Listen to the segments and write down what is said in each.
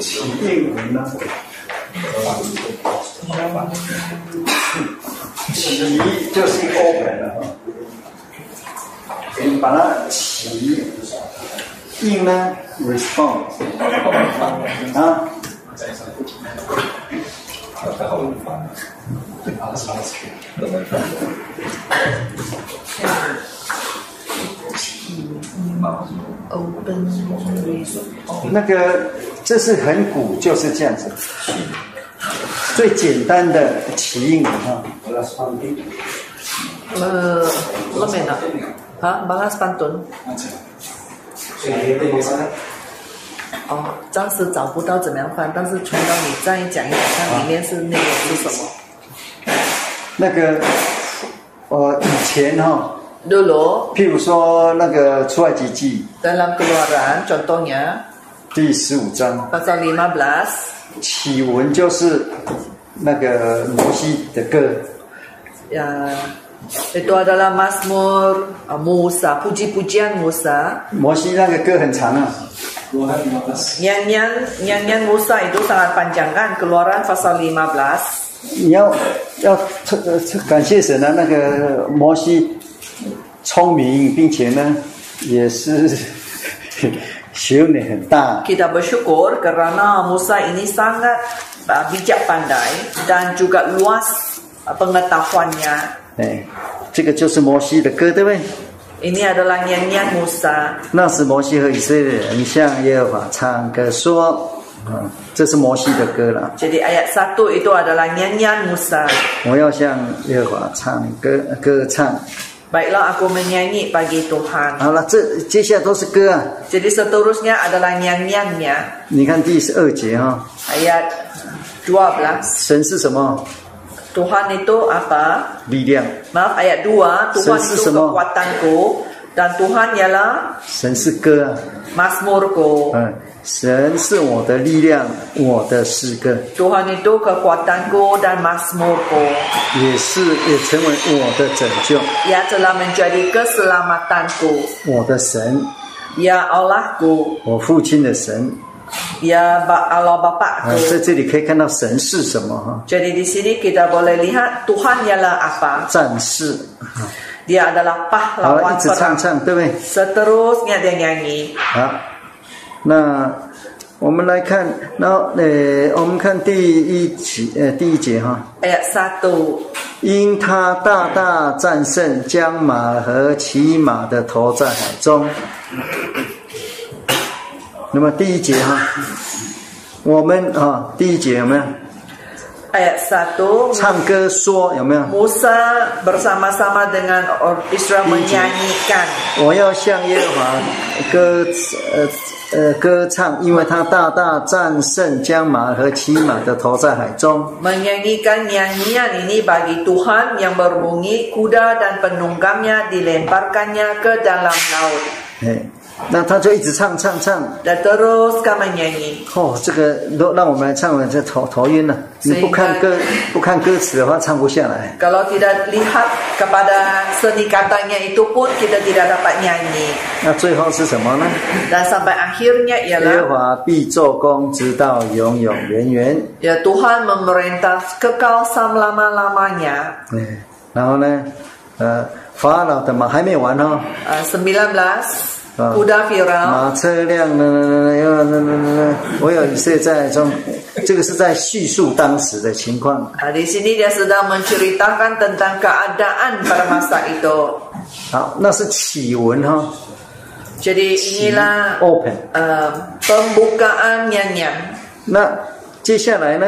起应呢？好吧，起就是 open 的哈，你把它起应呢？respond 啊。啊，太好用翻了。把它擦下去。起音嘛，open 那个，这是很古就是这样子。最简单的起因哈。阿拉斯潘呃，那边呢？好，阿拉斯潘顿。哦，暂时找不到怎么样翻，但是听到你再讲一讲，看里面是那个是什么？那个，我以前哈。dulu. 譬如说那个出埃及记 dalam keluaran contohnya pasal 15 itu adalah Mazmur uh, Musa, puji-pujian Musa. Musa itu sangat panjang kan? Keluaran pasal 15. 你要要感谢神啊！那个摩西聪明，并且呢，也是学问很大。Kita bersyukur kerana Musa ini sangat bijak pandai dan juga luas pengetahuannya。哎，这个就是摩西的歌，对不对？Ini adalah nyanyian Musa。那是摩西和以色列人向耶和华唱歌说：“啊，这是摩西的歌了。”Jadi ayat satu itu adalah nyanyian Musa。我要向耶和华唱歌，歌唱。Baiklah, aku menyanyi bagi Tuhan. Alah, ce, ce xia to Jadi seterusnya adalah nyang nyang nyang. Ni kan di se ha. Ayat 12. Sen si semo? Tuhan itu apa? Bidiang. Maaf, ayat dua Tuhan itu kekuatanku. 但主哈尼啦，神是歌，masmorgo，嗯，神是我的力量，我的诗歌。主哈尼多克瓜丹哥，但 masmorgo 也是也成为我的拯救。雅子拉们觉得哥是拉马丹哥，我的神，雅奥拉哥，我父亲的神，雅巴阿罗爸爸。在这里可以看到神是什么哈？jadi di sini kita boleh lihat tuhan ialah apa？战士。他 adalah pahlawan t e u seterusnya dia nyanyi。好，那我们来看，那呃，我们看第一节，呃，第一节哈。哎呀，s a 因他大大战胜将马和骑马的投在海中。那么第一节哈，我们啊，第一节怎么 ayat 1 Sang 歌说, ya, Musa bersama-sama dengan Israel menyanyikan oh, ya, ya, eh, eh, Menyanyikan nyanyian ini bagi Tuhan yang berbunyi kuda dan penunggangnya dilemparkannya ke dalam laut. 那他就一直唱唱唱。哦，这个让让我们来唱了，这头头晕了。你不看歌，不看歌词的话，唱不下来。那最后是什么呢？耶华必做工，直到永永永远。耶，主啊，我们迈过，能走很长很长的路。哎，然后呢？呃，发了，怎么还没完呢？呃，十九。Pudah viral. 马车辆呢？要呢呢呢？我有一次在中，这个是在叙述当时的情况。Di sini dia sedang menceritakan tentang keadaan pada masa itu。好，那是启文哈。Jadi inilah open. 呃，pembukaannya. 那接下来呢？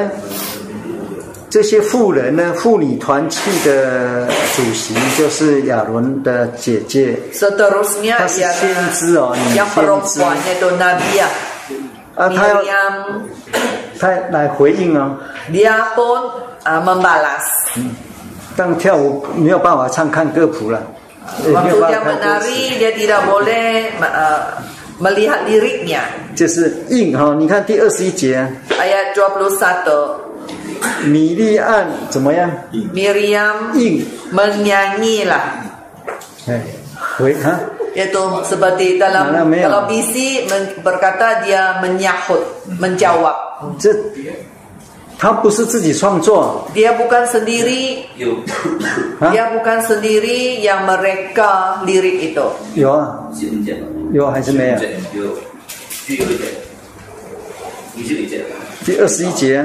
这些妇人呢，妇女团契的主席就是亚伦的姐姐，她是先知哦，女先知。啊，他要他来哦。嗯，但跳舞没有办法唱看歌谱了。Waktu dia menari, dia tidak boleh m e 就是硬哈、你看第二十一节。Ayat dua 米莉安怎么样？Miriam，e n y a n y i lah。喂啊！itu seperti dalam kalau i s berkata dia menyahut menjawab。这，他不是自己创作。Dia bukan sendiri。d i a bukan sendiri yang mereka lirik itu。有，有还是没有？有，你理解？你第二十一节。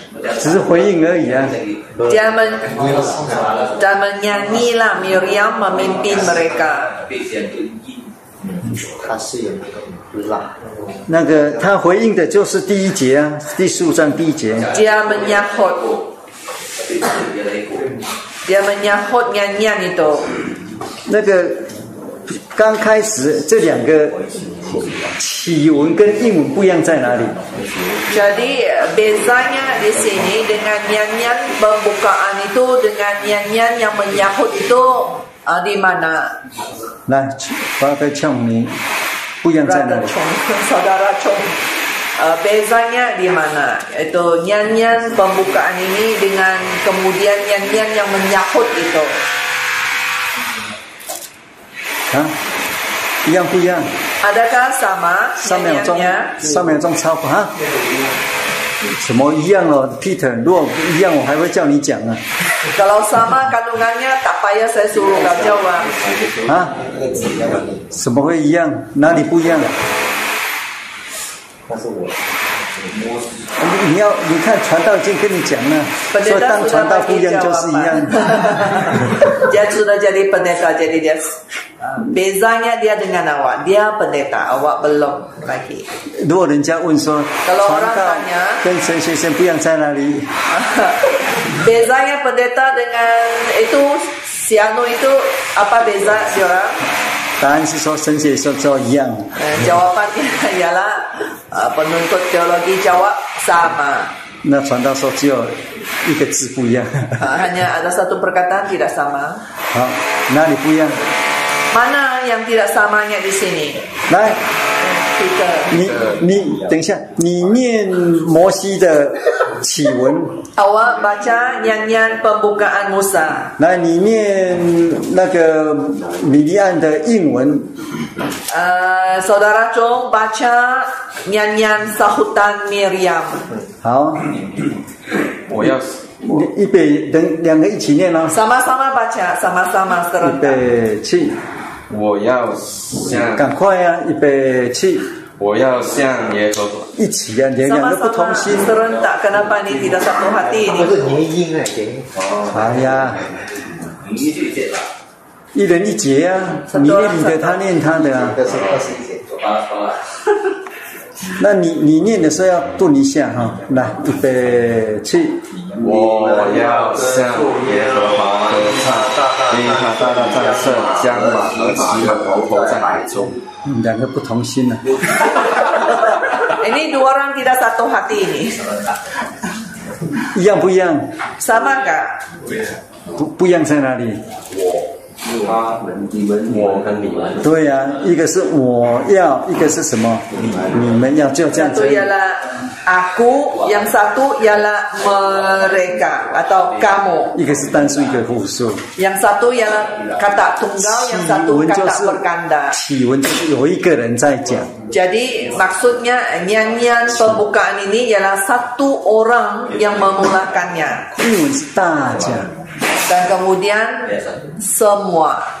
只是回应而已啊！他们，他们要你啦 m a m 带领他那个他回应的就是第一节啊，第四章第一节。他们他们多。那个刚开始这两个。Kan Jadi eh, bezanya di sini dengan nyanyian pembukaan itu dengan nyanyian yang menyahut itu uh, di mana? Nah, Pak Chong, 你不一样在哪里？Saudara Chong, uh, bezanya di mana? Itu nyanyian pembukaan ini dengan kemudian nyanyian yang menyahut itu. Hah? 一样不一样？ada kah sama? 上面装，上面装钞票哈？什么一样咯？Peter，如果一样，我还会叫你讲啊。kalau sama kalungannya tak payah saya selalu kau jawab。啊？a 么会一样？哪里不 a 样了？但是我摸。你要你看传道经跟你讲呢，说当传道不一样就是一样的。Dia lah. sudah jadi pendeta jadi dia bezanya dia dengan awak dia pendeta awak belum lagi. Kan 如果人家问说，传道跟神学生不一样在哪里？Bezanya pendeta dengan itu siano itu apa beza siapa? 答案是说，圣经说说一样。呃，jawapan ialah penutur teologi cawak sama。那传道说只有一个字不一样。hanya ada satu perkataan tidak sama。好，哪一个不一样？mana yang tidak samanya di sini？来，一个。你你等一下，你念摩西的。启文。好，大家念念《开摩西》。来，你念那个米利亚的印文。呃，兄弟们，大家念念《撒哈顿米利亚》。好。我要一一百，等两个一起念吗？sama sama，大家 sama sama，石头。一百七。我要向赶快啊！一百七。我要向耶稣。一起啊，两个不同心啊！不是联姻哎，哎呀，一人一节啊，你念你的，他念他的啊。那你你念的时候要多一下哈，来，预备起。我要向耶和佛歌唱，天和佛唱，将马和骑的佛陀在海中，两个不同心啊。Ini dua orang tidak satu hati ini. Yang puyang. Sama kak? Puyang kan ya, senari. Ya, hmm, 他对呀、啊，一个是我要，一个是什么？你们要就这样子。对啦。Aku yang satu ialah mereka atau iya. kamu. Yang satu ialah kata tunggal, yang satu kata berkanda. Jadi maksudnya nyanyian pembukaan ini ialah satu orang yang memulakannya. Dan kemudian iya, semua.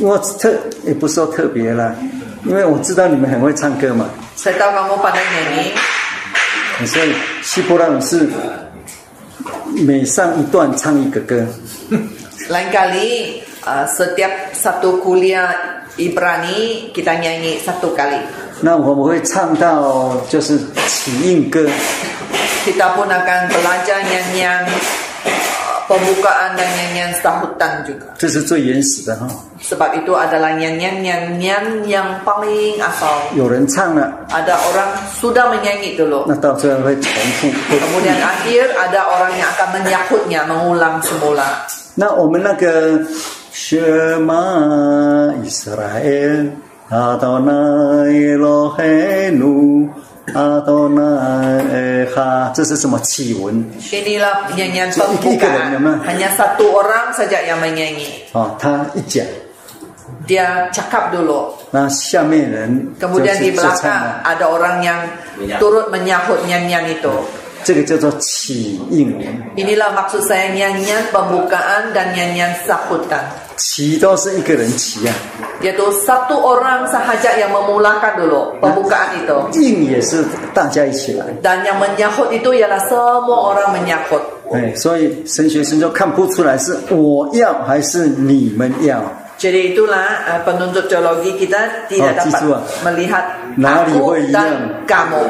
我特也不说特别啦，因为我知道你们很会唱歌嘛。所以希伯来是每上一段唱一个歌。来咖哩啊，setiap satu kuliah Ibrani kita nyanyi satu kali。那我们会唱到就是起印歌。kita pun akan belajar nyanyi pembukaan dan nyanyian sahutan juga. Sebab itu adalah nyanyian nyanyian yang paling asal. Ada orang sudah menyanyi dulu. Kemudian akhir ada orang yang akan menyahutnya mengulang semula. Shema Israel Adonai 阿多那诶哈，这是什么启文？Inilah nyanyian pembukaan. Hanya satu orang saja yang menyanyi. 哦，他一讲。Dia cakap dulu. Nah, Kemudian di belakang ada orang yang turut menyahut nyanyian itu. Inilah maksud saya nyanyian pembukaan dan nyanyian sahutan. 骑都是一个人骑啊，也就 satu orang sahaja yang memulakan d o l o pembukaan itu。进也是大家一起来。Dan yang menyakut itu ialah semua orang menyakut。哎，所以神学生就看不出来是我要还是你们要。Jadi itu lah penuntut teologi kita tidak dapat melihat apa dan kamu。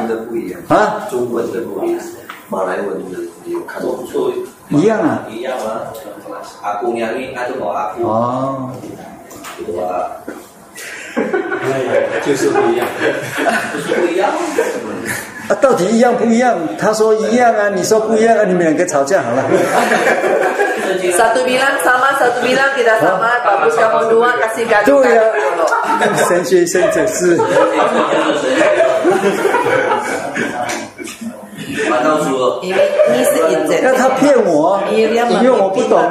哈？中文的不一样，马来文的你看不错。iya nggak iya mah aku nyari itu nah, kok aku oh itu pak 到底一样不一样？他说一样啊，你说不一样啊，你们两个吵架好了。satu iya, iya. iya kan, kan, bilang sama, satu bilang tidak sama. Bagus kamu dua kasih gaduh. Ya. 对呀，神学生解释。因为你是那他骗我，因为我不懂，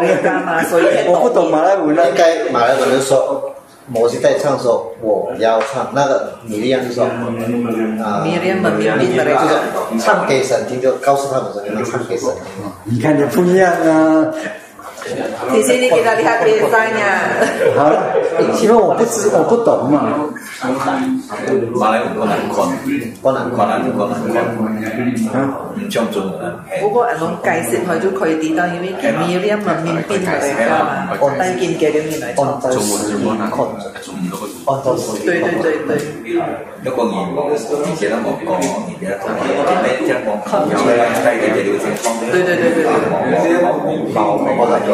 我不懂马来文应该马来文说，我是在唱说，我要唱那个女的，样就说，啊，就是唱给神听，就告诉他们说，唱给神听。你看这不一样啊。Di sini kita lihat desanya. 因为我不知我不懂嘛。马来文困难困，困難困難困難困，唔將中文。不過人講解釋佢就可以知道，因為見面啲文面邊嚟㗎嘛，但見嘅啲面嚟。按照時間困，按照時間。對對對對。一個言語，而且都冇講，而且同咩一講，有嘅，低嘅嘅了解。對對對對對。冇冇冇冇冇。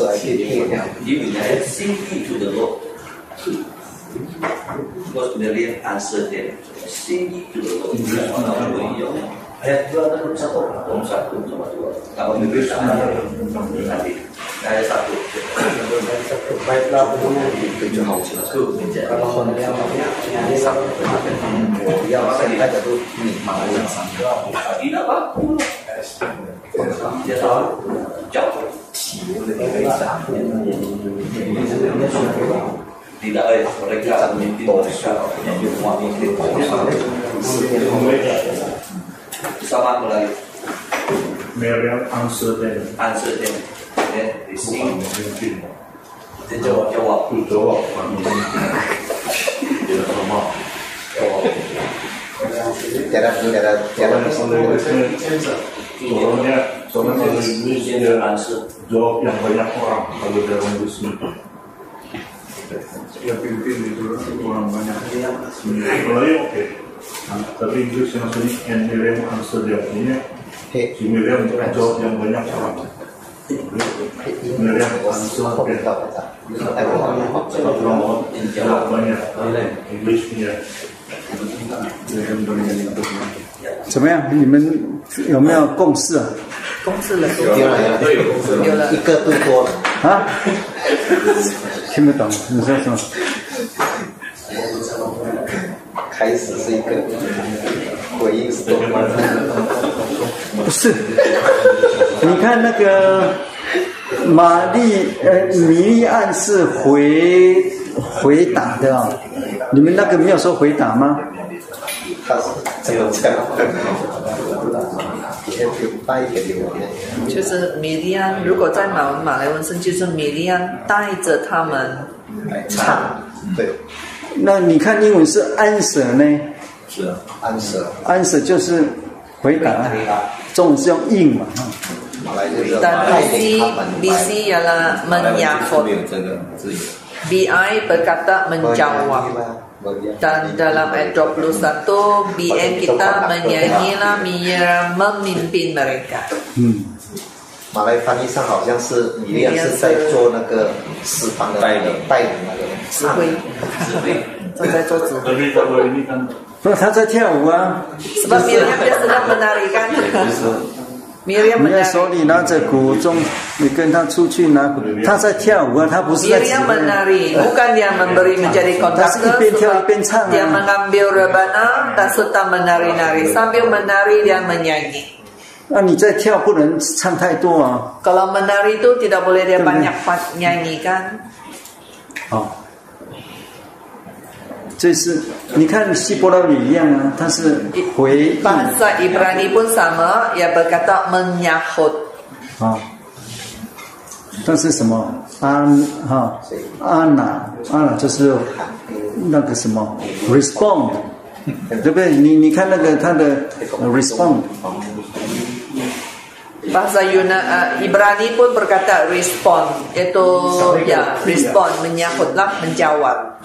so I did it. Give that simply to the Lord. Because Miriam answered them, simply to the Lord. Iya. Ayat kan dua atau satu? Nomor satu, Kalau nah, Miriam sama Ayat satu. Baiklah berdua di tujuh hal Kalau kondisi ini satu. Ya, maka kita jatuh. Malah yang sama. Tidak apa? Dia tahu. Jauh tidak eh mereka mimpi mereka yang di rumah mimpi sama aku answer Miriam answer uncertain ya eh, di sini dia jawab jawab jawab tidak sama jawab cara cara cara soalnya soalnya kalau Inggris dia jawab yang banyak orang kalau dalam bisnis ya pimpin itu orang banyak Melayu oke tapi Inggris yang sering and Miriam answer dia punya si Miriam jawab yang banyak orang Miriam answer oke jawab banyak English punya 怎么样？你们有没有共识啊？共识了，有了，有了，一个都多了。啊？听不懂，你说什么？开始是一个，回应是多吗？不是，你看那个玛丽，呃，米莉暗示回回答的。你们那个没有说回答吗？他是这样，不是带一点的。就是米莉安，如果在马马来文是，就是米莉安带着他们来唱。对。那你看英文是 “ans” w e r 呢？是啊，ans。w e r ans w e r 就是回答。回答。中文是用 “in” 嘛？马来这个。bc，bc，然啦，门牙没有这个字眼。BI berkata menjawab dan dalam ayat 21 BN kita menyanyilah memimpin mereka. Hmm. sedang menarikan. 你手里拿着古钟，你跟他出去拿，他在跳舞啊，他不是在指挥。menari, bukan dia memberi menjadi konduktor. Dia ah. mengambil rebana dan serta menari-nari sambil menari dia menyanyi. 那你在跳不能唱太多啊。Kalau ah, ah. menari itu tidak boleh dia banyak eh. nyanyi kan? Oh. 这是你看希伯来语一样啊，它是回应。Bahasa Ibrani pun sama, ya berkata menyahut. 啊，但是什么安哈安娜安娜就是那个什么 respond，对不对？你你看那个它的 respond。Bahasa Yuna, uh, Ibrani pun berkata respond, yaitu ya respond menyahutlah menjawab.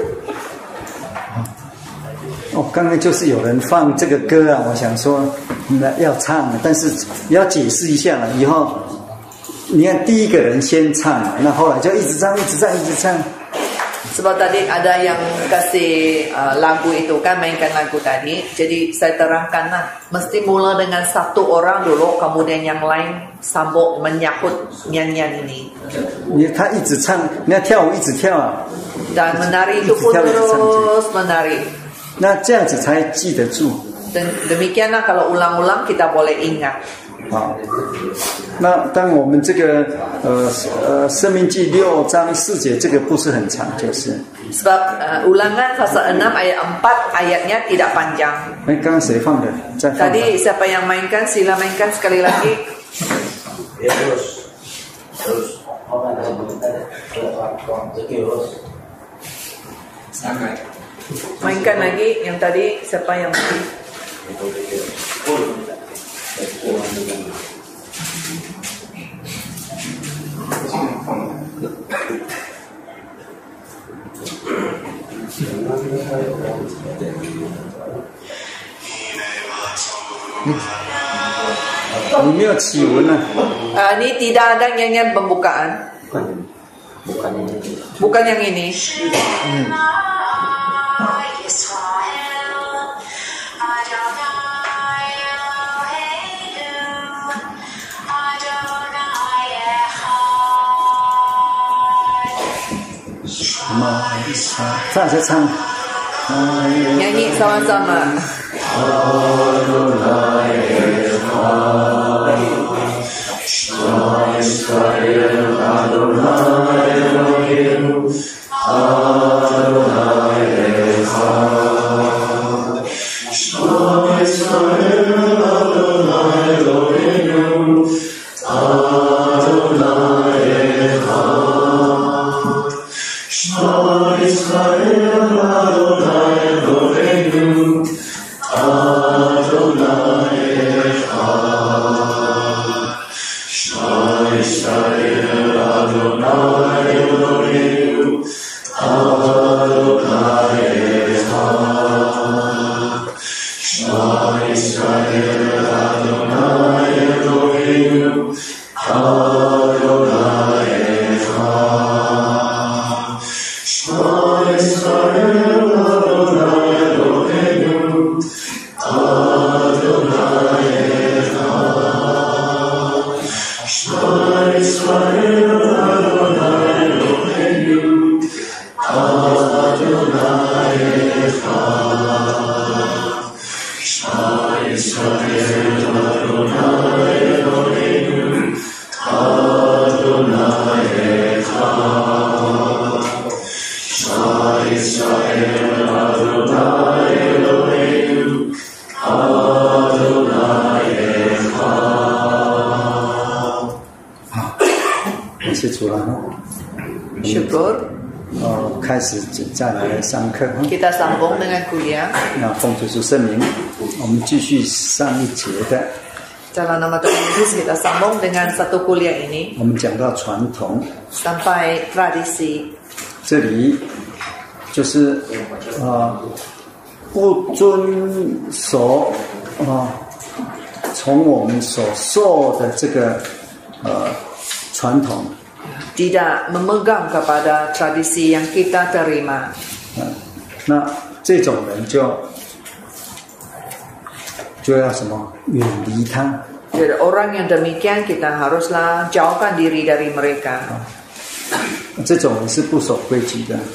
刚刚就是有人放这个歌啊，我想说，那要唱，但是要解释一下了。以后你看，第一个人先唱，那后来就一直唱，一直唱，一直唱。是吧？Tadi ada yang kasih er lagu itu kan mainkan lagu tadi. Jadi saya terangkanlah, mesti mula dengan satu orang dulu, kemudian yang lain sambok menyakut nyanyian ini。你看他一直唱，你看跳舞一直跳啊。Dan menari itu terus menari。那这样子才记得住。Dan demikianlah kalau ulang-ulang kita boleh ingat. Uh, ulangan pasal enam ayat empat ayatnya tidak panjang. siapa yang mainkan sila mainkan sekali lagi. Ya, terus mainkan lagi yang tadi siapa yang mati ah, ini tidak ada yang pembukaan. Bukan, bukan yang ini. Bukan yang ini. Hmm. Franciscan. Nyanyi sama-sama. Israel Adonai Christ, 再来上课。kita sambung dengan kuliah。那奉主之命，我们继续上一节的。cara nama tujuh kita sambung dengan satu kuliah ini。我们讲到传统。sampai tradisi。这里就是啊，不遵守啊，从我们所受的这个呃传统。tidak memegang kepada tradisi yang kita terima。那这种人就就要什么？远离他。orang yang demikian kita haruslah jauhkan diri dari mereka。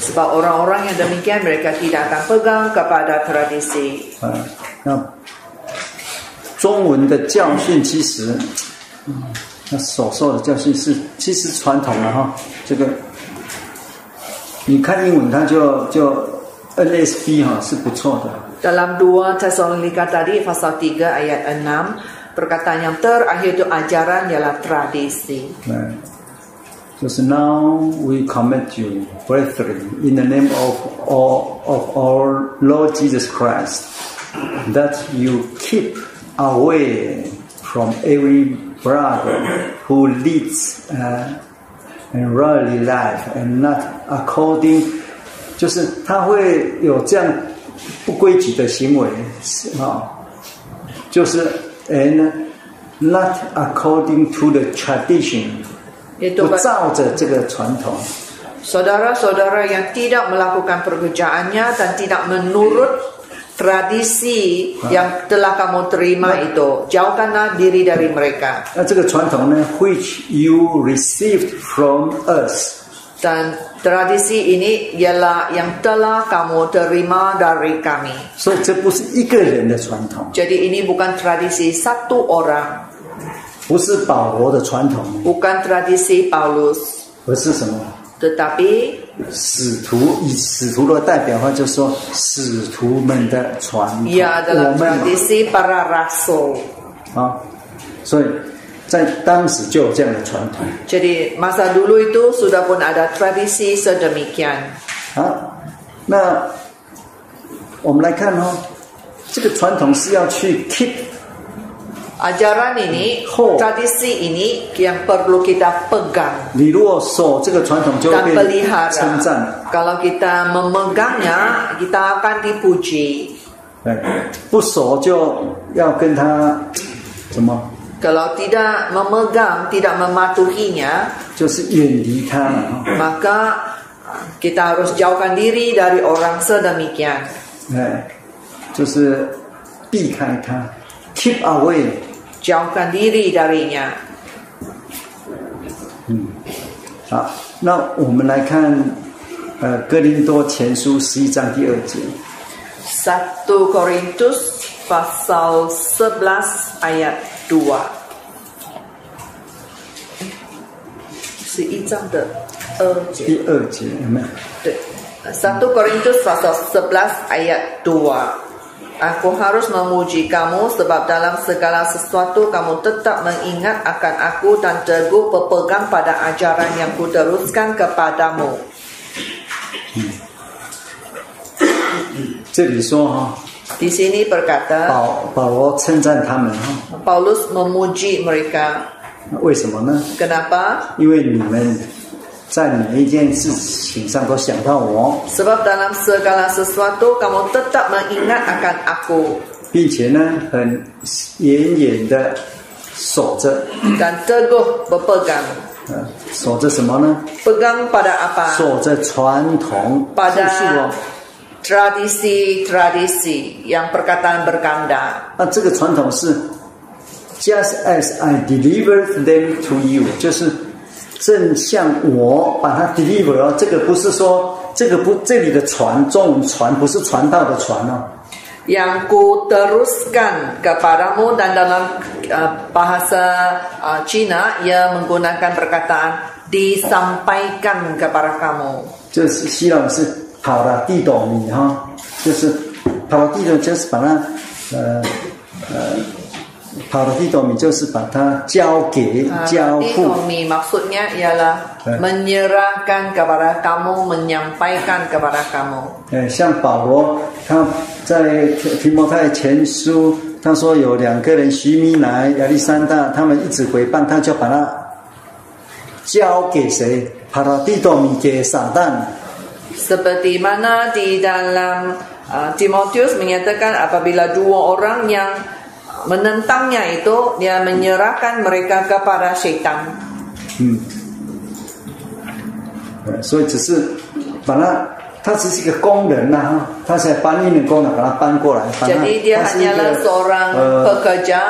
sebab orang-orang yang demikian mereka tidak akan pegang kepada tradisi。啊，那中文的教训其实。那所受的教训是，其实传统了、啊、哈，这个你看英文它就就 NSB 哈是不错的。Dalam 2 Tesalonika tadi pasal 3 ayat 6 perkataan yang terakhir itu ajaran ialah tradisi. Right. Just now we commit you, brethren, in the name of all, of our Lord Jesus Christ, that you keep away from every Brother who leads and r a l l y life and not according，就是他会有这样不规矩的行为，啊，就是 and not according to the tradition，不照着这个传统。Saudara-saudara yang tidak melakukan pekerjaannya dan tidak menurut。tradisi yang telah kamu terima nah. itu jauhkanlah diri dari mereka. 那这个传统呢，which you received from us。dan tradisi ini ialah yang telah kamu terima dari kami. So, Jadi ini bukan tradisi satu orang. Bukan tradisi Paulus. Tetapi 使徒以使徒的代表话，就说使徒们的传统，我们啊，所以在当时就有这样的传统。jadi masa dulu itu sudah pun ada tradisi sedemikian。啊，那我们来看哦，这个传统是要去 keep。Ajaran ini, tradisi ini yang perlu kita pegang. Dan pelihara. Kalau kita memegangnya, kita akan dipuji. Kalau tidak memegang, tidak mematuhinya, maka kita harus jauhkan diri dari orang sedemikian. 避开它，keep away。jauhkan diri darinya. Hmm. 好，那我们来看，呃，《哥林多前书》十一章第二节。Satu nah, Korintus pasal sebelas ayat 2. Satu Korintus pasal sebelas ayat 2。Aku harus memuji kamu sebab dalam segala sesuatu kamu tetap mengingat akan aku dan teguh berpegang pada ajaran yang kuteruskan kepadamu. Di sini berkata, Paulus memuji mereka. Kenapa? 在每一件事情上都想到我，并且呢，很远远的锁着。And jago, berpegang。啊，着什么呢？Pegang pada apa？锁着传统。Pada tradisi, tradisi yang perkataan berkanda。那这个传统是，just as I delivered them to you，就是。正像我把它 deliver，哦，这个不是说这个不这里的传中文传不是传道的传哦。Yang ku teruskan ke para mu dan dalam bahasa Cina ia menggunakan perkataan disampaikan ke para kamu。就是希老是跑了地到你哈，就是跑了地到就是把它呃呃。跑到地多米就是把它交给交付。蒂多米，maksudnya ialah menyerahkan kepada kamu, menyampaikan kepada kamu。哎，像保罗，他在提摩太前书，他说有两个人，徐米南、亚历山大，他们一直陪伴他，就把他交给谁？帕拉蒂多米给撒旦。Seperti mana di dalam Timotius menyatakan apabila dua orang yang menentangnya itu dia menyerahkan mereka kepada setan。嗯，所以只是把那他只是一个工人呐，他才搬运的工人，把他搬过来。jadi dia hanyalah seorang pekerja。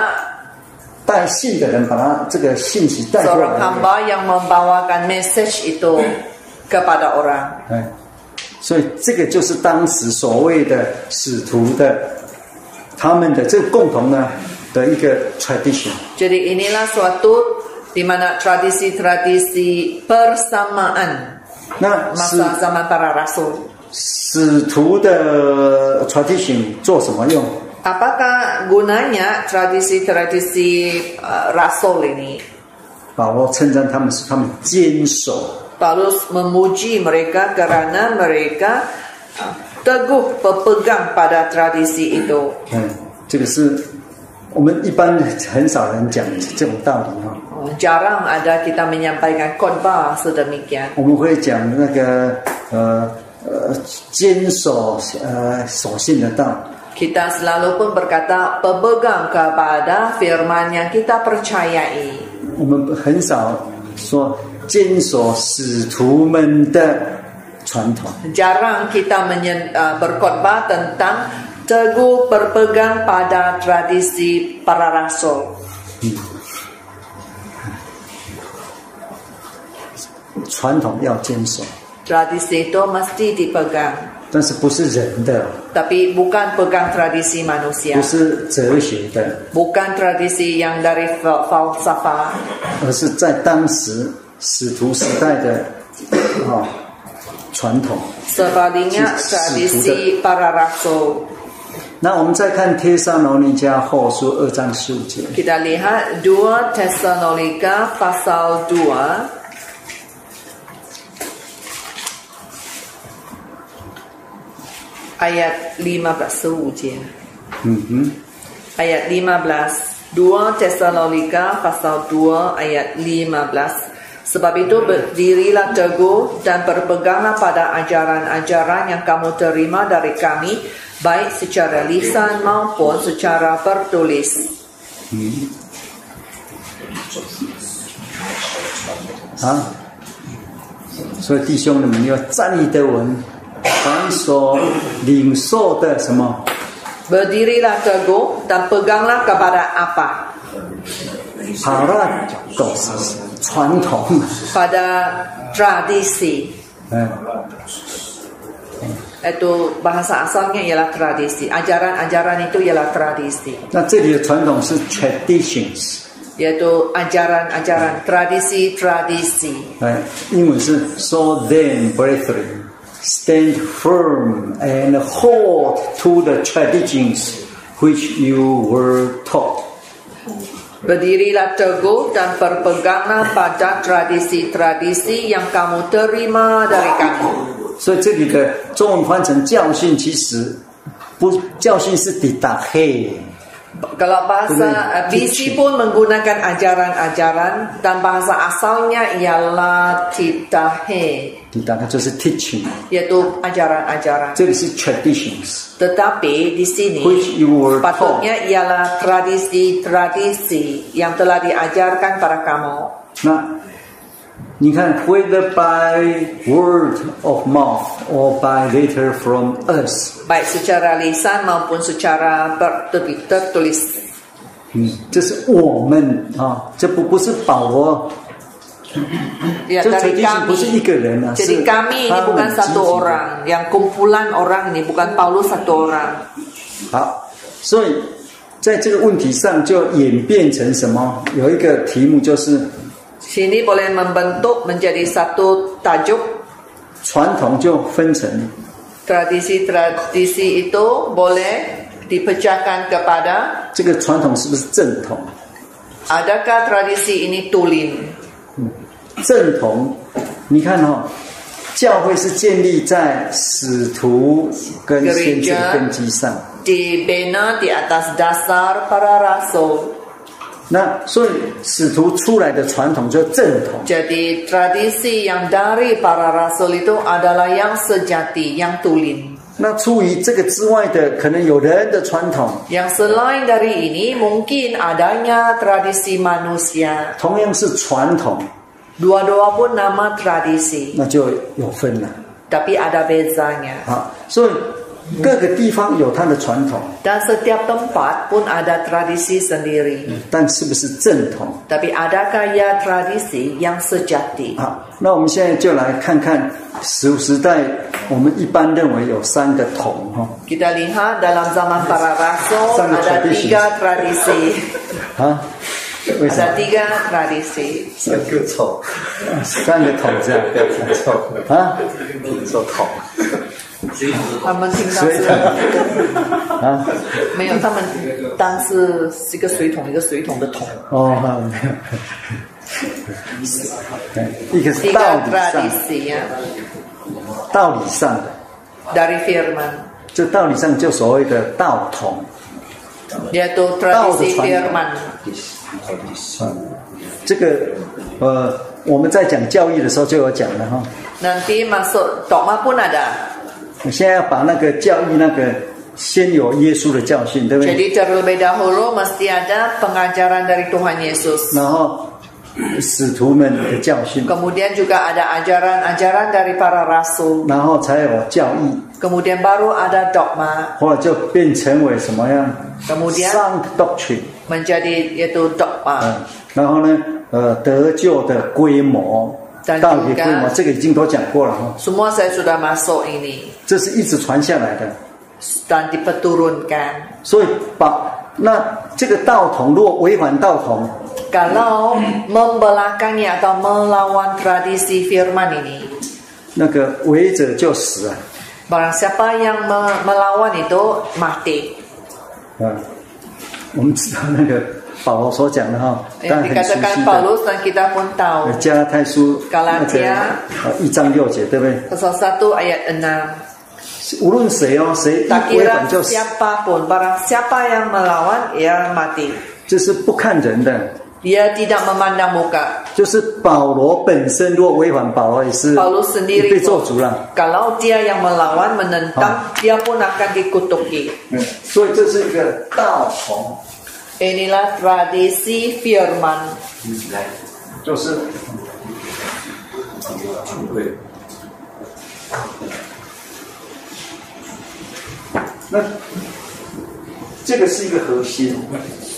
带信的人把他这个信息带过来。seorang k a m b a yang membawakan message itu kepada orang。哎，所以这个就是当时所谓的使徒的。他们的这共同呢的一个传统。jadi inilah suatu di mana tradisi-tradisi persamaan masa zaman para rasul. 使徒的做什么用？apa k gunanya tradisi-tradisi rasul ini? 保罗称赞他们是他们坚守。Paulus memuji mereka kerana mereka. teguh berpegang pada tradisi itu. Hmm, ada kita menyampaikan khotbah sedemikian. 我们会讲那个呃呃坚守呃守信的道。Kita selalu pun berkata pemegang kepada firman yang kita percayai. 我们很少说坚守使徒们的。Jarang kita menyen, berkhotbah tentang teguh berpegang pada tradisi para rasul. itu mesti dipegang。但是不是人的，tapi bukan pegang tradisi manusia，不是哲学的，bukan tradisi yang dari falsafah，而是在当时使徒时代的，哦。传统。那我们再看《帖撒罗尼迦后书》二章十五节。Kita lihat dua Tesalonika pasal 2 ayat 15 saja. Mm-hmm. Ayat 15. 2 Tesalonika pasal 2 ayat 15 Sebab itu berdirilah teguh dan berpeganglah pada ajaran-ajaran yang kamu terima dari kami, baik secara lisan maupun secara tertulis. Hmm. Ha? So, 弟兄们，你要站立得稳，凡所领受的什么？Berdirilah teguh dan peganglah kepada apa。para cosas, 传统。Pada tradisi. Eh. Itu bahasa asalnya ialah tradisi. Ajaran-ajaran itu ialah tradisi. Nah, ini tradisi 是 traditions. yaitu ajaran-ajaran tradisi-tradisi. Right. so then brethren stand firm and hold to the traditions which you were taught. Berdirilah teguh dan berpeganglah pada tradisi-tradisi yang kamu terima dari kami. 所以这里的中文翻成教训，其实不教训是抵达嘿。kalau bahasa BC eh, pun menggunakan ajaran-ajaran dan bahasa asalnya ialah titahe. Titahe itu adalah teaching. Yaitu ajaran-ajaran. Ini adalah traditions. Tetapi di sini patutnya ialah tradisi-tradisi yang telah diajarkan para kamu. Nah, 你看，whether by word of mouth or by letter from us，by secara lisan maupun secara berdiberitulis。嗯，这是我们啊，这不不是保罗，这肯定不是一个人啊。所是一个人，我不是一个人。所以，我们不是一个人。所以，我们不好，所以在这个问题上就演变成什么？有一个题目就是。Sini boleh membentuk menjadi satu tajuk. Tradisi-tradisi itu boleh dipecahkan kepada. Adakah tradisi ini tulen? 正统，你看哦，教会是建立在使徒跟先知根基上。Dibina di atas dasar para rasul. 那所以使徒出来的传统就正统。jadi tradisi yang dari para rasuli t u adalah yang sejati, yang tulin。那出于这个之外的，可能有人的传统。yang selain dari ini mungkin adanya tradisi manusia。同样是传统。dua-duapun nama tradisi。那就有分了。tapi ada bezanya。好，所以。各个地方有它的传统，但 setiap tempat pun ada tradisi sendiri。但是不是正统？tapi ada kaya tradisi yang sejati。好，那我们现在就来看看十时代，我们一般认为有三个统哈。kita lihat dalam zaman pararasa ada tiga tradisi。啊，有三三个统。三个统这样，三个统啊，三个统。他们听到是，没有，他们，但是一个水桶，一个水桶的桶。哦，没有，一个是道理上，道理上的，Dari Firman，就道理上就所谓的道统 y a t tradisi Firman，这个，呃，我们在讲教育的时候就有讲了哈。那第一嘛，说懂嘛不能的。我现要把那个教育那个先有耶稣的教训，对不对？jadi perlu dahulu mesti ada pengajaran dari Tuhan Yesus. 然后使徒们的教训。kemudian juga ada ajaran-ajaran dari para rasul. 然后才有教义。kemudian baru ada dogma. 或者就变成为什么样？kemudian. 上 doctrine. menjadi yaitu dogma. 然后呢，呃，得救的规模。到底归嘛？这个已经都讲过了哈。这是一直传下来的。所以把那这个道统，如果违反道统，那个违者就死啊。啊，我们知道那个。保罗所讲的哈，但很清晰的。加太书。加一张六节，对不对？无论谁哦，谁，无论谁，不谁，不管叫谁，不不管叫谁，不管叫谁，不管叫谁，不管保罗不管叫谁，不管叫谁，不管叫谁，不管叫谁，不管 Inilah tradisi firman. Nah,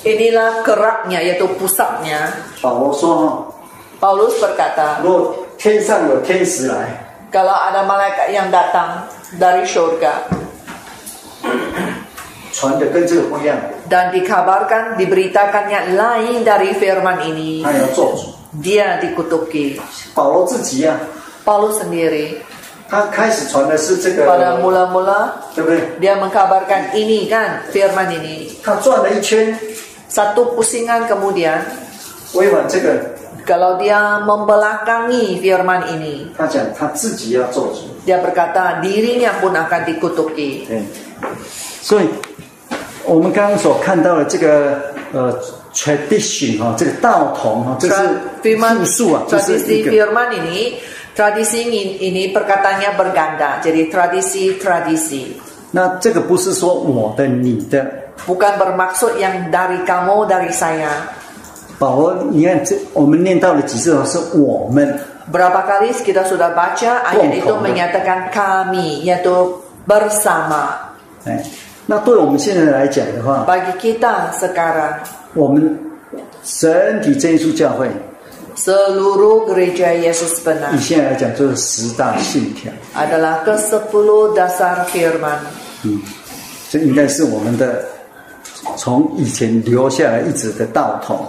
inilah keraknya yaitu pusatnya. Paulus berkata, kalau ada malaikat yang datang dari surga, 传的跟这个不一样。dan dikabarkan diberitakannya lain dari firman ini. Dia dikutuki. Paulus sendiri. Pada mula-mula, dia mengkabarkan ini kan firman ini. Satu pusingan kemudian, kalau dia membelakangi firman ini, dia berkata dirinya pun akan dikutuki. Eh. 所以我们刚刚所看到的这个呃，tradition 啊，这个道统啊，这是复数啊，这是一个。tradisi, ini, perkataannya berganda, jadi tradisi, tradisi。那这个不是说我的、你的。bukan bermaksud yang dari kamu, dari saya。berapa kali kita sudah baca ayat itu menyatakan kami, yaitu bersama。那对我们现在来讲的话，我们整体耶稣教会，你现在来讲就是十大信条，嗯，这应该是我们的从以前留下来一直的道统。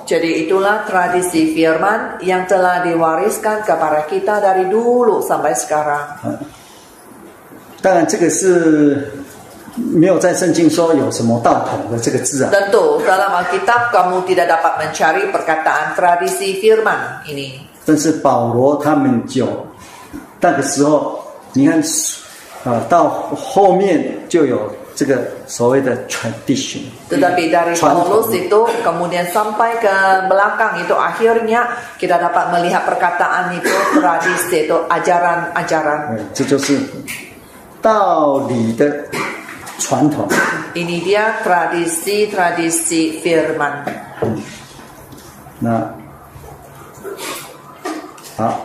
当然，这个是。没有在圣经说有什么道统的这个字啊？Dan tu dalam Alkitab kamu tidak dapat mencari perkataan tradisi firman ini。但是保罗他们有，那个时候你看啊，到后面就有这个所谓的传统。a d i dari Paulus itu kemudian sampai ke belakang itu akhirnya kita dapat melihat perkataan itu tradisi itu ajaran-ajaran。这就是道理的。传统。Ini dia tradisi tradisi firman. 那好，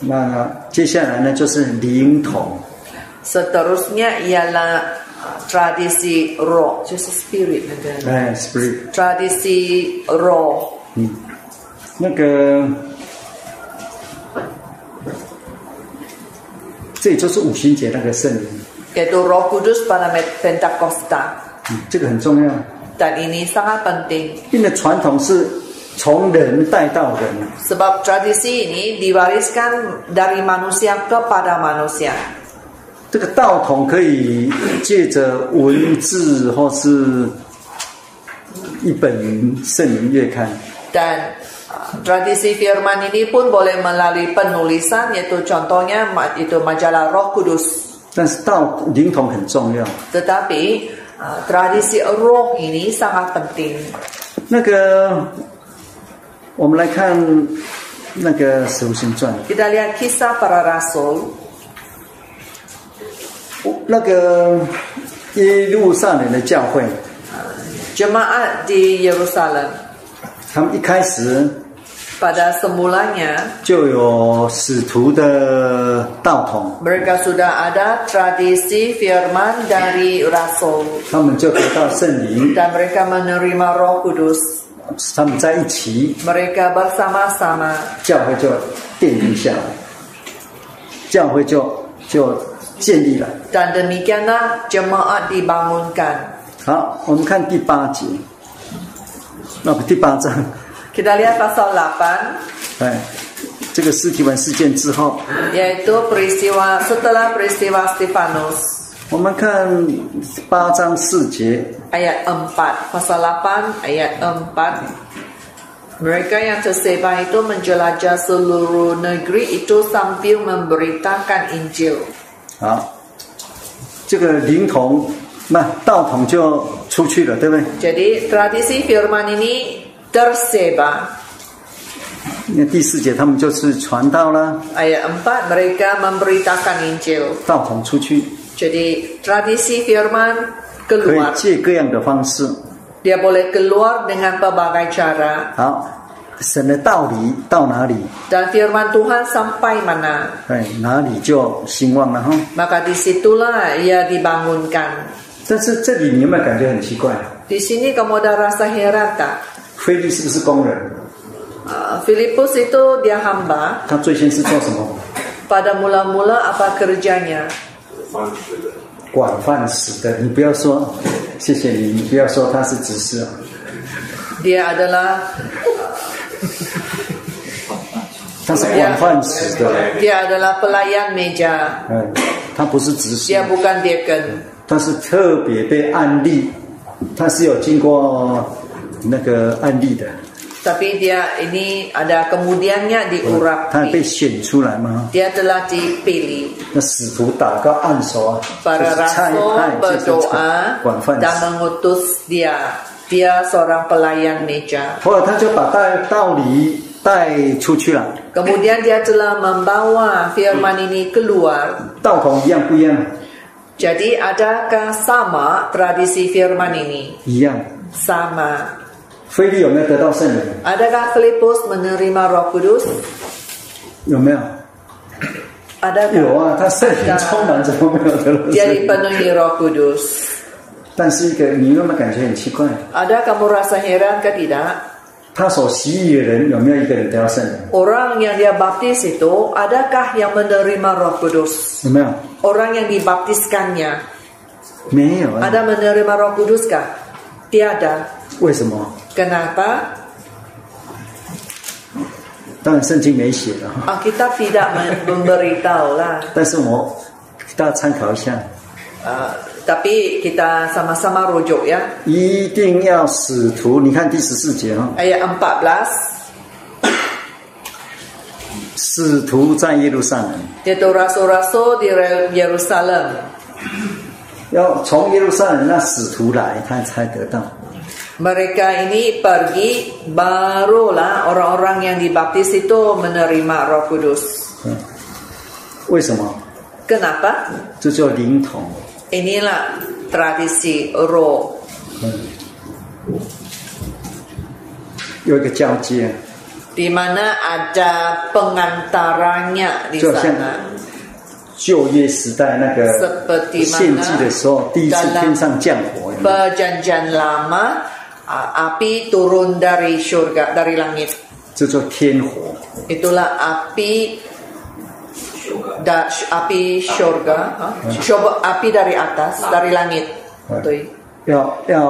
那接下来呢就是灵统。Seterusnya ialah tradisi raw, 就是 spirit 那个。哎，spirit。Tradisi raw。嗯。那个，这里就是五心节那个圣人。yaitu Roh Kudus pada Pentakosta. Hmm, ini sangat penting. Ini tradisi tradisi ini diwariskan dari manusia kepada manusia. 这个道统可以借着文字或是一本圣灵月刊。Dan tradisi firman ini pun boleh melalui penulisan yaitu contohnya itu majalah Roh Kudus. 但是道灵童很重要。tetapi, ah tradisi o r a n ini sangat penting。那个，我们来看那个《圣经》传。kita lihat kisah para rasul, 那个耶路撒冷的教诲。jemaat di Yerusalem。他们一开始。pada semulanya mereka sudah ada tradisi firman dari rasul dan mereka menerima roh kudus mereka bersama-sama 教会就奠定下来，教会就就建立了。dan demikianlah jemaat dibangunkan。好，我们看第八节，那第八章。kita lihat pasal 8. Baik. This 这个 peristiwa setelah peristiwa Stefanus。我们看八章四节，ayat 4 pasal 8 ayat 4。mereka yang tersebar itu menjelajah seluruh negeri itu sambil memberitakan Injil. 好，这个灵童，那道童就出去了，对不对？Jadi tradisi firman ini tersebut. Ya, 第四节他们就是传道啦。Ayat 4 mereka memberitakan Injil. 道统出去。Jadi tradisi firman keluar. 可以借各样的方式。Dia boleh keluar dengan pelbagai cara. 好。神的道理到哪里？Dan firman Tuhan sampai mana？哎，哪里就兴旺了哈。Maka disitulah ia dibangunkan。但是这里你有没有感觉很奇怪？Di sini kamu ada rasa heran tak？菲利是不是工人？啊，Philipus itu dia hamba。他最先是做什么？Pada mula-mula apa kerjanya？管饭食的。管饭食的，你不要说，谢谢你，你不要说他是执事。Dia adalah。但是管饭食的。Dia adalah pelayan meja。嗯，他不是执事。Dia bukan dia k。他是特别被案例，他是有经过。那个案例的。Tapi dia ini ada kemudiannya diurapi. 他被选出来吗？Dia telah dipilih. 那使徒祷告按手啊，Para rasul berdoa dan mengutus dia. Dia seorang pelayan meja. 后来他就把道道理带出去了。Kemudian dia telah membawa firman ini keluar. 道统一样不一样？Jadi adakah sama tradisi firman ini? Iya. Sama. 非利有没有得到圣灵？Adakah Filipus menerima Roh Kudus？有没有？Ada 有啊，他圣灵充满，怎么没有得到？Dia dipenuhi Roh Kudus。但是一个你有没有感觉很奇怪？Ada kamu rasa heran ke tidak？他所洗礼的人有没有一个人得到圣灵？Orang yang dia baptis itu adakah yang menerima Roh Kudus？有没有？Orang yang dibaptiskannya 没有。Ada menerima Roh Kudus kah？Tiada。为什么？为什么？但圣经没写啊。哦，我们不不不，不知道啦。但是我给大家参考一下。呃，但是我们共同研究啊。一定要使徒，你看第十四节哦。哎呀，十四。使徒在耶路撒冷。耶路撒撒撒，耶耶路撒冷。要从耶路撒冷那使徒来，他才得到。Mereka ini pergi barulah orang-orang yang dibaptis itu menerima Roh Kudus. Hmm. Kenapa? 为什么？Kenapa? Itu Inilah tradisi roh. Hmm. Di mana ada pengantarannya di sana. 旧约时代那个献祭的时候，第一次天上降火。Perjanjian lama api turun dari surga dari langit. Itulah api da, api surga, huh? api dari atas, dari langit. Betul. Ya, ya,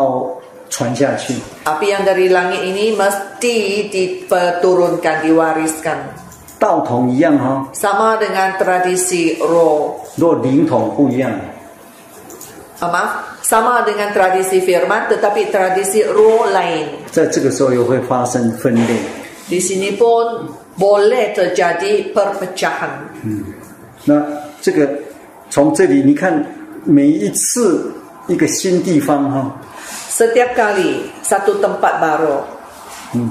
yang dari langit ini mesti diturunkan, diwariskan. Sama dengan tradisi roh. Ah, 若灵统不一样。Apa? sama dengan tradisi firman tetapi tradisi roh lain. Di sini pun boleh terjadi perpecahan. Nah, setiap kali satu tempat baru. 嗯。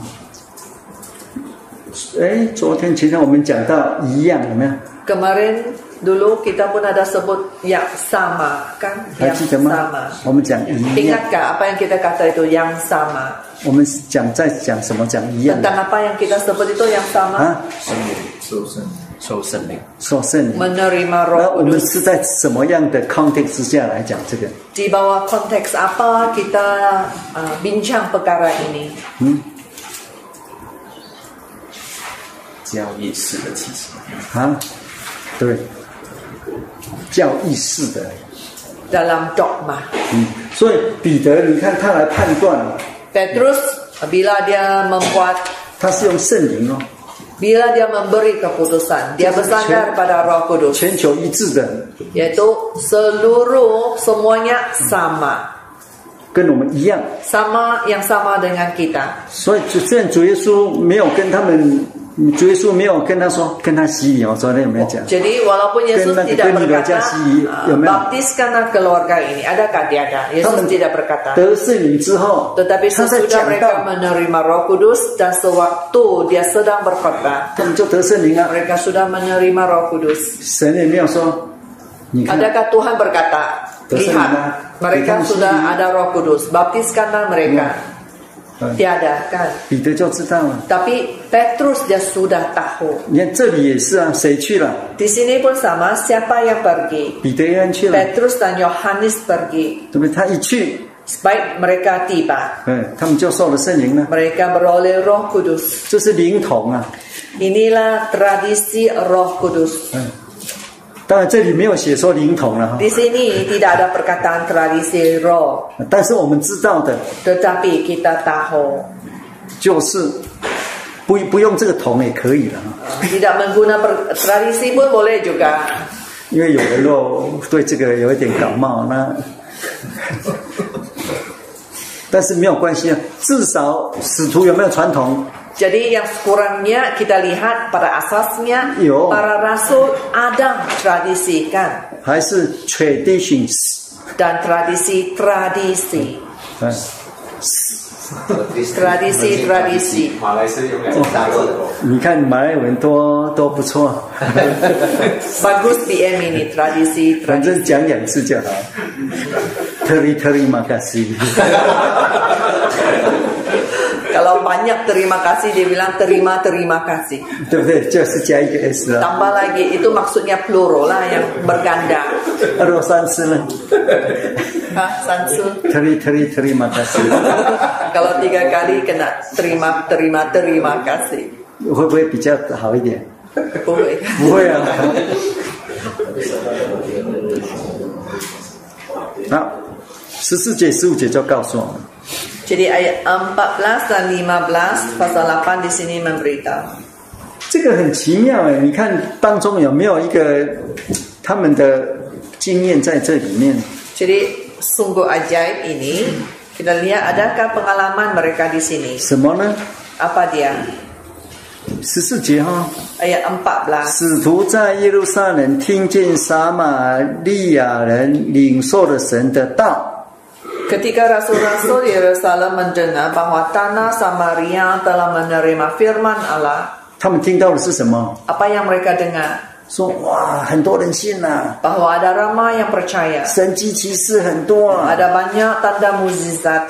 哎，昨天其实我们讲到一样，有没有？Kemarin Dulu kita pun ada sebut yang sama, kan? Yang sama. Ingatkah apa yang kita kata itu yang sama? 我们讲在讲什么？讲一样。Tentang apa yang kita sebut itu yang sama? menerima nah, roh 那我们是在什么样的 context bawah konteks apa kita uh, bincang perkara ini? 嗯，交易式的启示啊，对。Hmm? 教义式的。dalam dok m a 嗯，所以彼得，你看他来判断。Petrus bila dia membuat，他是用圣灵哦。bila dia memberi keputusan，dia bersandar pada roh kudus。全球一致的。iaitu seluruh semuanya sama。跟我们一样。sama yang sama dengan kita。所以主耶稣没有跟他们。耶稣没有跟他说，跟他洗礼。我昨天有没有讲？Jadi walaupun Yesus tidak berkata, baptiskanlah keluarga ini. Adakah tiada? Yesus tidak berkata. 得圣灵之后，tetapi sesudah mereka menerima Roh Kudus dan sewaktu dia sedang berkhotbah, sudah menerima Roh Kudus. Tuhan berkata, mereka sudah ada Roh Kudus, baptiskanlah diadakan. Tapi Petrus dia sudah tahu. Di sini pun sama, siapa yang pergi? Peter Petrus dan Yohanes pergi. Sebaik mereka tiba, eh, mereka beroleh Roh Kudus. Inilah tradisi Roh Kudus. Eh, 当然，这里没有写说灵童了哈。但是我们知道的。就是不不用这个桶也可以了哈。因为有人哦对这个有一点感冒那，但是没有关系啊，至少使徒有没有传统。Jadi yang kurangnya kita lihat pada asasnya para rasul ada tradisikan. traditions dan tradisi-tradisi. tradisi-tradisi. Malaysia juga 马来是有两个大字的哦。你看马来文多多不错。Bagus PM ini tradisi. 反正讲两次就好。Teri teri makasih. Kalau banyak terima kasih dia bilang terima terima kasih. Tambah lagi itu maksudnya plural lah yang berganda. Rosansul. Sansul. Teri teri terima kasih. Kalau tiga kali kena terima terima terima kasih. Boleh bicara hal ini. Boleh. Boleh. Nah, 十四节、十五节就告诉我们。Jadi 这个很奇妙哎，你看当中有没有一个他们的经验在这里面？所以，sunggu ajaib ini，意达利亚，adalah t pengalaman mereka di sini。什么呢？apa dia？十四节哈。ayat empat belas。使徒在耶路撒冷听见撒玛利亚人领受了神的道。Ketika Rasul-Rasul Yerusalem mendengar bahwa tanah Samaria telah menerima firman Allah, apa yang mereka dengar? 说哇，很多人信呐、啊。Bahwa ada ramai yang percaya. banyak tanda mukjizat.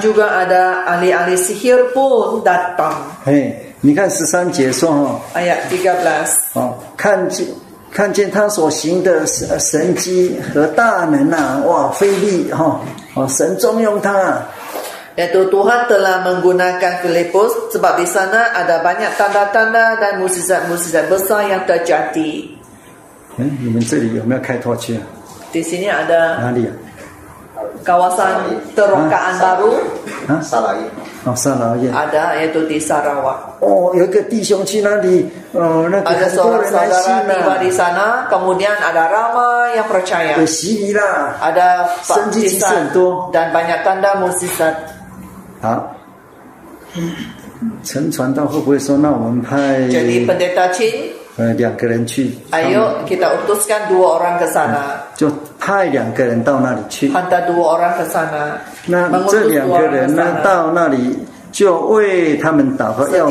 juga ada ahli-ahli sihir pun datang. tiga belas. 看见他所行的神神迹和大能呐，哇，费力哈，哦，神重用他。在多哈德拉，menggunakan telepos sebab di sana ada banyak tanda-tanda dan musisi-musisi besar yang t e r c i p i d i sini ada。k a w a s a n terokaan baru。啊，沙拉伊。Ada yaitu di Sarawak. Oh, Ada seorang saudara tiba kemudian ada Rama yang percaya. banyak tanda mukjizat. 两个人去。a y kita utuskan dua orang ke sana。就派两个人到那里去。h a n t a dua orang ke sana。那这两个人呢，到那里就为他们祷告，要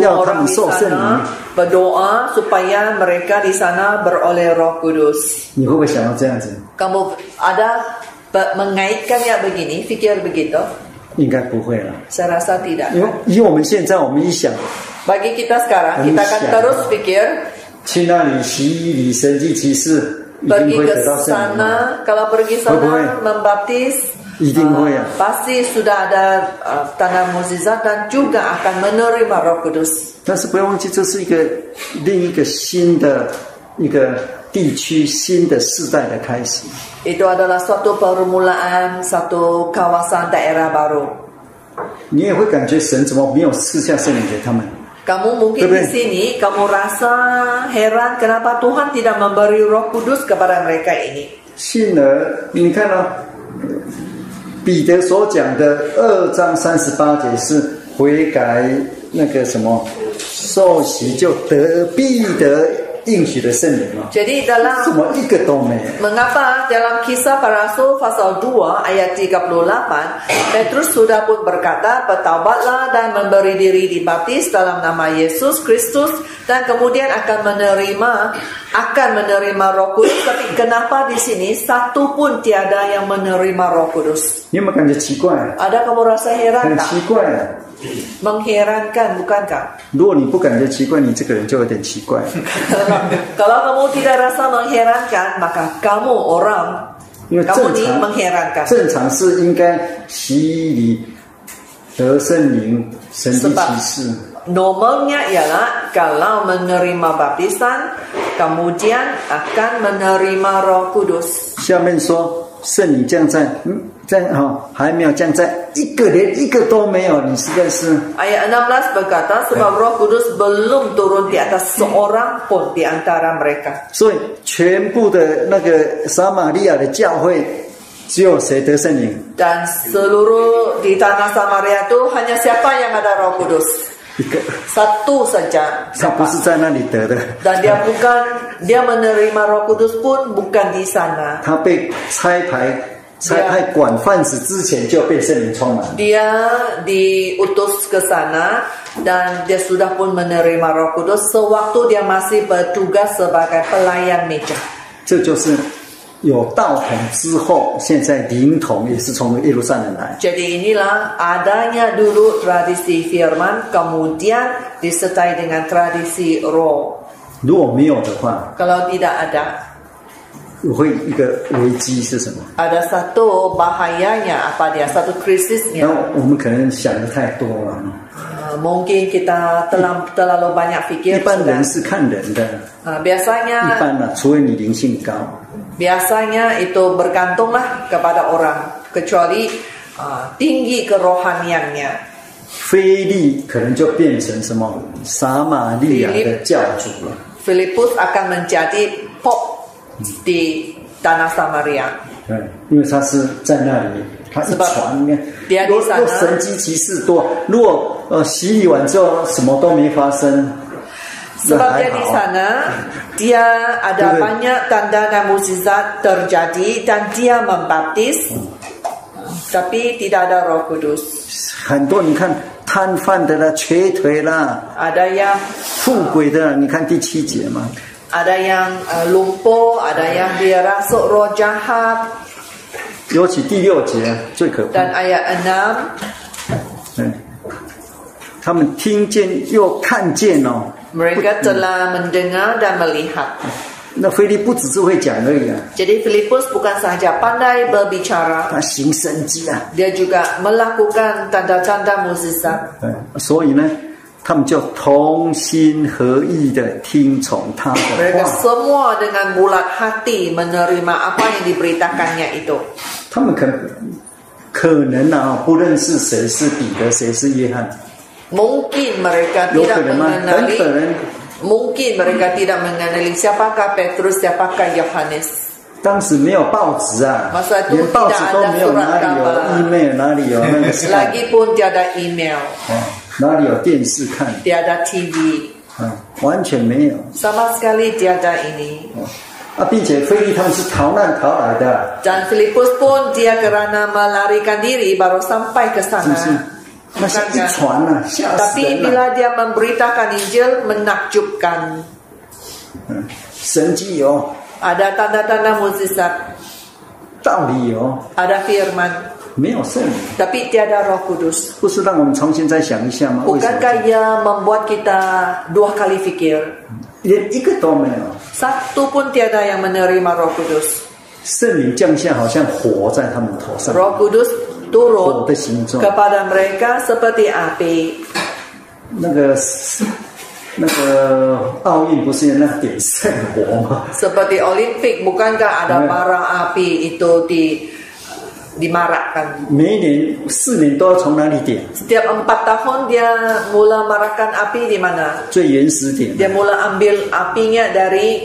要他们受圣灵。Berdoa supaya mereka di sana beroleh Roh Kudus。你会不会想要这样子？Kamu ada mengaitkan ya begini, fikir begitu？应该不会了。Serasa tidak。因为以我们现在，我们一想。Bagi kita sekarang, kita akan terus pikir. Pergi ke sana, kalau pergi sana membaptis, uh, ya. pasti sudah ada uh, tanda mukjizat dan juga akan menerima Roh Kudus. 但是不要忘记，这是一个另一个新的一个地区新的世代的开始。Itu adalah suatu permulaan satu kawasan daerah baru. 你也会感觉神怎么没有赐下圣灵给他们？kamu mungkin di sini kamu rasa heran kenapa Tuhan tidak memberi Roh Kudus kepada mereka ini. 信而，你看啊，彼得所讲的二章三十八节是悔改那个什么受洗就得必得应许的圣灵啊。Jadi dalam Mengapa dalam kisah para rasul pasal dua ayat tiga puluh 38 Petrus sudah pun berkata bertaubatlah dan memberi diri dibaptis dalam nama Yesus Kristus dan kemudian akan menerima akan menerima Roh Kudus tapi kenapa di sini satu pun tiada yang menerima Roh Kudus? 你有没有感觉奇怪？Ada kamu rasa heran 如果你不感觉奇怪，你这个人就有点奇怪。如果觉得觉得觉得觉得觉得觉得得 normalnya ialah kalau menerima baptisan kemudian akan menerima Roh Kudus. enam belas berkata sebab Roh Kudus belum turun di atas seorang pun di antara mereka. 所以全部的那个撒玛利亚的教会。只有谁得圣灵？Dan seluruh di tanah Samaria itu hanya siapa yang ada Roh Kudus? satu saja satu sana dan dia bukan dia menerima Roh Kudus pun bukan di sana. Dia, dia diutus ke sana dan dia sudah pun menerima Roh Kudus sewaktu dia masih bertugas sebagai pelayan meja. 这就是有道统之后，现在灵统也是从一路上面来。Jadi ini lah adanya dulu tradisi firman kemudian disertai dengan tradisi ro. 如果没有的话，kalau tidak ada，会一个危机是什么？Ada satu bahayanya apa dia satu krisisnya？那我们可能想的太多了。Mungkin kita terlalu banyak fikir. 一般人是看人的，biasanya，一般呢，除非你灵性高。biasanya itu b e r g a n t u n g l a h kepada orang kecuali tinggi kerohaniannya. Fedi 可能就变成什么撒玛利亚的教主了。p i l i p u s akan menjadi pop di tanah 撒玛利亚。对，因为他是在那里，他是传。你看，如果神迹奇事多，如果呃洗礼完之后什么都没发生。Sebagai nah, di sana dia ada banyak tanda dan mukjizat terjadi dan dia membaptis tapi tidak ada Roh Kudus. Ada yang 富贵的，你看第七节嘛。Ada yang lumpuh, ada yang uh, dirasuk roh jahat. ayat 6. 他们听见又看见哦。Mereka telah mendengar dan melihat。那腓力不只是会讲而已啊。Jadi Filipus bukan saja pandai berbicara。他行神迹啊。Dia juga melakukan tanda-tanda musisah。所以呢，他们就同心合意地听从他的话。Mereka semua dengan bulat hati menerima apa yang diberitakannya itu。他们可可能啊，不认识谁是彼得，谁是约翰。Mungkin mereka tidak mengenali Mungkin mereka tidak mengenali siapakah Petrus, siapakah Yohanes. 当时没有报纸啊，连报纸都没有，哪里有 email，哪里有那个 Lagi pun tiada email，哪里有电视看？tiada kan. sama sekali tiada ini。啊，并且菲利他们是逃难逃来的。Dan Filipus pun dia kerana melarikan diri baru sampai ke sana。Ah, Tapi bila dia memberitakan Injil menakjubkan. Ada tanda-tanda mukjizat. Ada firman. Tapi tiada Roh Kudus. Bukankah ia membuat kita dua kali pikir? Ya, Satu pun tiada yang menerima Roh Kudus. 圣灵降下，好像火在他们头上。Roh Kudus turun kepada mereka seperti api. Seperti Olimpik bukankah ada eh. bara api itu di dimarakkan? 每一年四年都要从哪里点？Setiap empat tahun dia mula marakkan api di mana？最原始点。Dia mula ambil apinya dari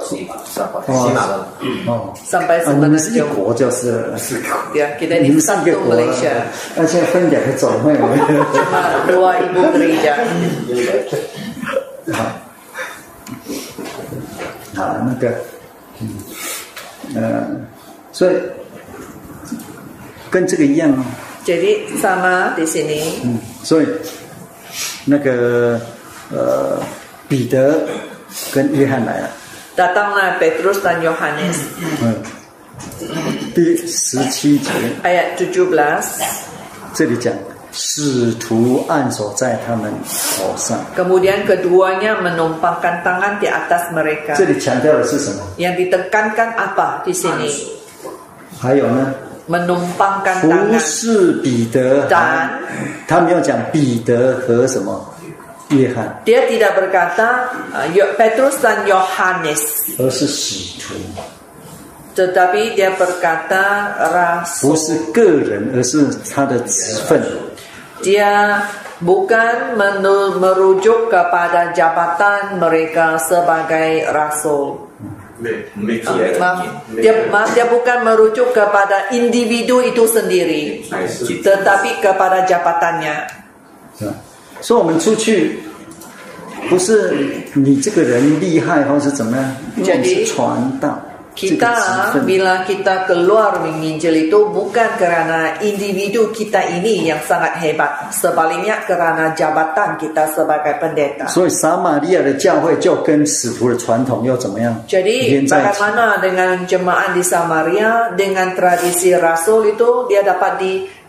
起码上班，哦，上班你们是一国，就是对啊，你们上一个国了，而分两种，对不对？啊，个国家。那个，呃，所以跟这个一样吗？所以，那个，呃，彼得跟约翰来了。Datanglah Petrus dan Yohanes. Ayat 17. 这里讲使徒按手在他们头上。Kemudian keduanya menumpangkan tangan di atas mereka. ditekankan apa di tangan. Dia tidak berkata uh, Petrus dan Yohanes, tetapi dia berkata 不 rasul. 是个人，而是他的职分。Dia bukan menu- merujuk kepada jabatan mereka sebagai rasul. Ah, dia, maaf, dia bukan merujuk kepada individu itu sendiri, tetapi kepada jabatannya. Ya. 说我们出去，不是你这个人厉害，或是怎么样？就是传道。kita bila kita keluar menginjil itu bukan kerana individu kita ini yang sangat hebat, sebaliknya kerana jabatan kita sebagai pendeta。所以撒玛利亚的教会就跟使徒的传统又怎么样？jadi bagaimana dengan jemaat di Samaria dengan tradisi rasul itu dia dapat di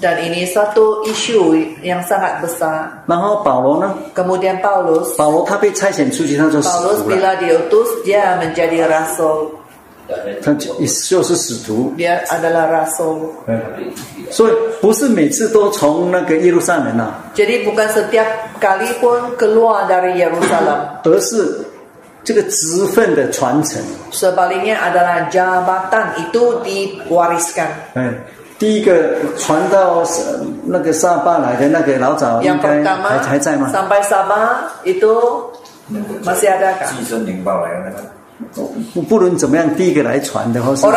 Dan ini satu isu yang sangat besar. 然后保罗呢？Kemudian Paulus. 保罗他被差遣出去，他说 Paulus bila diutus dia menjadi rasul. Dia adalah rasul. Jadi, bukan setiap kali pun keluar dari Yerusalem. 而是这个职分的传承。Sebaliknya adalah jabatan itu diwariskan. Eh, 第一个传到那个沙巴来的那个老早应该还还在吗？三百沙巴一都，马西亚的。寄生灵报来的那个。不不论怎么样，第一个来传的话是。不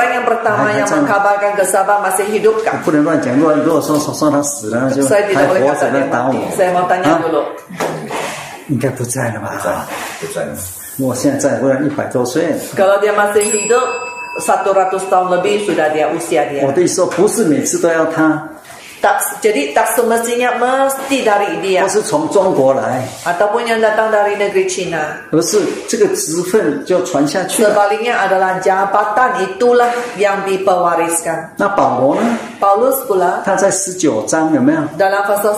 能乱讲，如果如果说说他死了，就还活着来打我。应该不在了吧？不在，不我现在不然一百多岁。k satu ratus tahun lebih sudah dia usia dia. 我的意思说，不是每次都要他。Tak, jadi tak semestinya mesti dari dia. 他是从中国来。Ataupun yang datang dari negeri Cina. adalah jabatan itulah yang dipewariskan. 那保罗呢？Paulus pula. 他在十九章有没有？Dalam pasal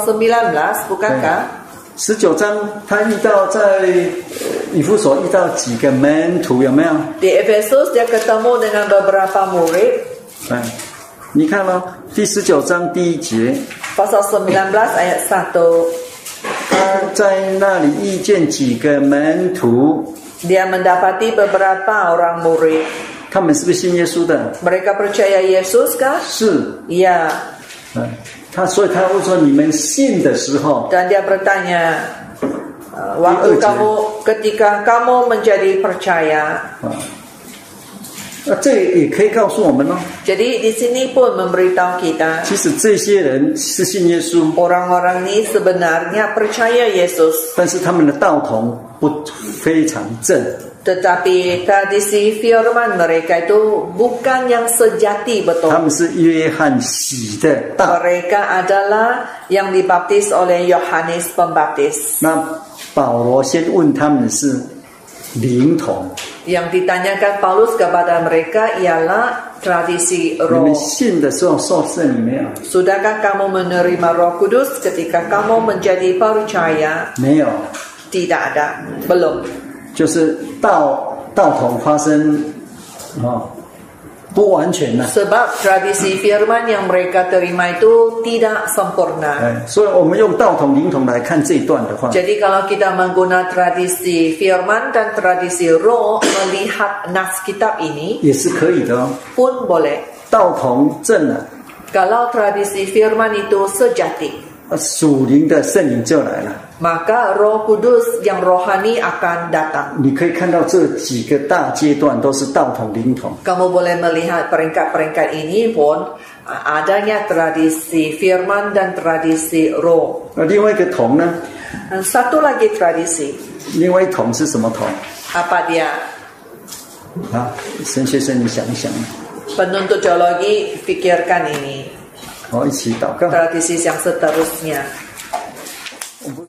bukankah? Eh. 十九章，他遇到在以弗所遇到几个门徒，有没有？第以弗所有几个他们那有几多门徒？哎，你看喽，第十九章第一节。保罗说：“十九，一。”他在那里遇见几个门徒。他他们是不是信耶稣的？他们是不是信耶稣的？是，呀。他所以他会说你们信的时候。当 dia bertanya, waktu kamu ketika kamu menjadi percaya。那这也可以告诉我们喽。所以，这里也告诉我们。其实这些人是信耶稣。orang-orang ni sebenarnya percaya Yesus。但是他们的道童不非常正。tetapi pada si firman mereka itu bukan yang sejati betul。mereka adalah yang dibaptis oleh Yohanes Pembaptis。那保罗先问他们是？Yang ditanyakan Paulus kepada mereka ialah tradisi roh. Sudahkah kamu menerima roh kudus ketika kamu menjadi percaya? Tidak ada. Belum. Uh, 不完全的。Sebab tradisi firman yang mereka terima itu tidak sempurna。所以我们用道统灵统来看这一段的话。Jadi eh, kalau kita menggunakan tradisi firman dan tradisi roh melihat nas kitab ini。也是可以的。Pun boleh。道统正了。Kalau tradisi firman itu sejati。属灵的圣灵就来了。maka Roh Kudus yang rohani akan datang. 你可以看到这几个大阶段都是道统灵统。Kamu boleh melihat peringkat-peringkat ini pun adanya tradisi firman dan tradisi roh. 那另外一个统呢？Satu lagi tradisi. 另外一统是什么统？Apa dia？啊，沈先生，你想一想。Penuntut teologi pikirkan ini. 好，一起祷告。